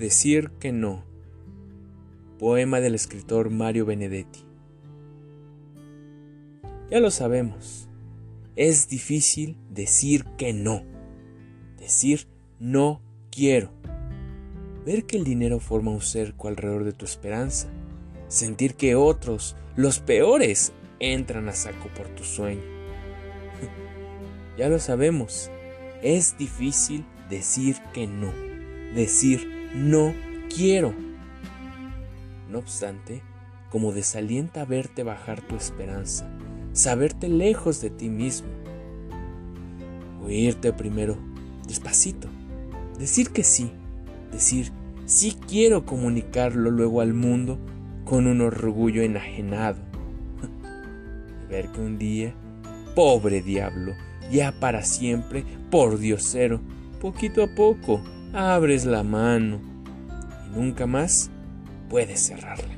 Decir que no. Poema del escritor Mario Benedetti. Ya lo sabemos. Es difícil decir que no. Decir no quiero. Ver que el dinero forma un cerco alrededor de tu esperanza. Sentir que otros, los peores, entran a saco por tu sueño. ya lo sabemos. Es difícil decir que no. Decir no quiero. No obstante, como desalienta verte bajar tu esperanza, saberte lejos de ti mismo. Oírte primero, despacito, decir que sí, decir sí quiero comunicarlo luego al mundo con un orgullo enajenado. ver que un día, pobre diablo, ya para siempre, por diosero, poquito a poco, abres la mano y nunca más puedes cerrarla.